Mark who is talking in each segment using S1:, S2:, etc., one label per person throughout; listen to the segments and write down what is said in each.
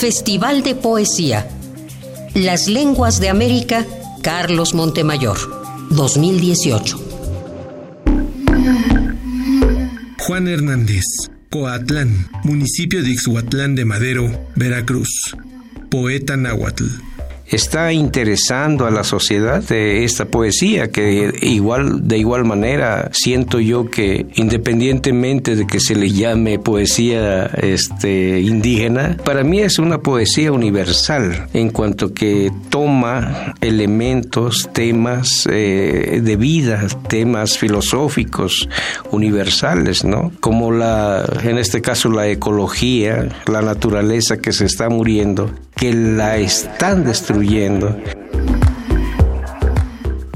S1: Festival de Poesía. Las Lenguas de América, Carlos Montemayor, 2018.
S2: Juan Hernández, Coatlán, municipio de Ixhuatlán de Madero, Veracruz. Poeta náhuatl
S3: está interesando a la sociedad esta poesía que igual de igual manera siento yo que independientemente de que se le llame poesía este indígena para mí es una poesía universal en cuanto que toma elementos temas eh, de vida temas filosóficos universales no como la en este caso la ecología la naturaleza que se está muriendo que la están destruyendo.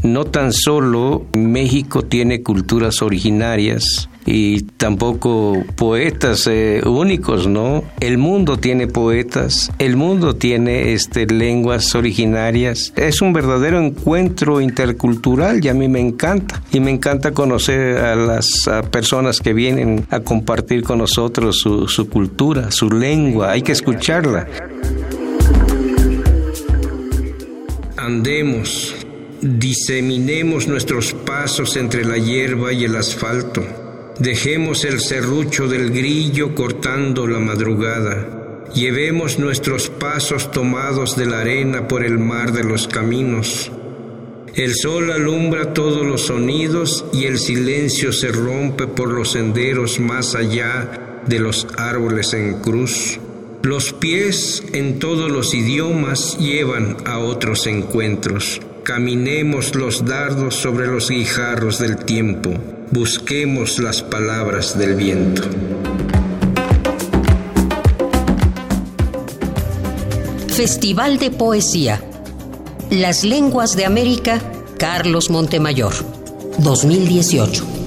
S3: No tan solo México tiene culturas originarias, y tampoco poetas eh, únicos, ¿no? El mundo tiene poetas, el mundo tiene este, lenguas originarias. Es un verdadero encuentro intercultural y a mí me encanta. Y me encanta conocer a las personas que vienen a compartir con nosotros su, su cultura, su lengua. Hay que escucharla.
S4: Andemos, diseminemos nuestros pasos entre la hierba y el asfalto. Dejemos el serrucho del grillo cortando la madrugada. Llevemos nuestros pasos tomados de la arena por el mar de los caminos. El sol alumbra todos los sonidos y el silencio se rompe por los senderos más allá de los árboles en cruz. Los pies en todos los idiomas llevan a otros encuentros. Caminemos los dardos sobre los guijarros del tiempo. Busquemos las palabras del viento.
S1: Festival de Poesía. Las Lenguas de América, Carlos Montemayor, 2018.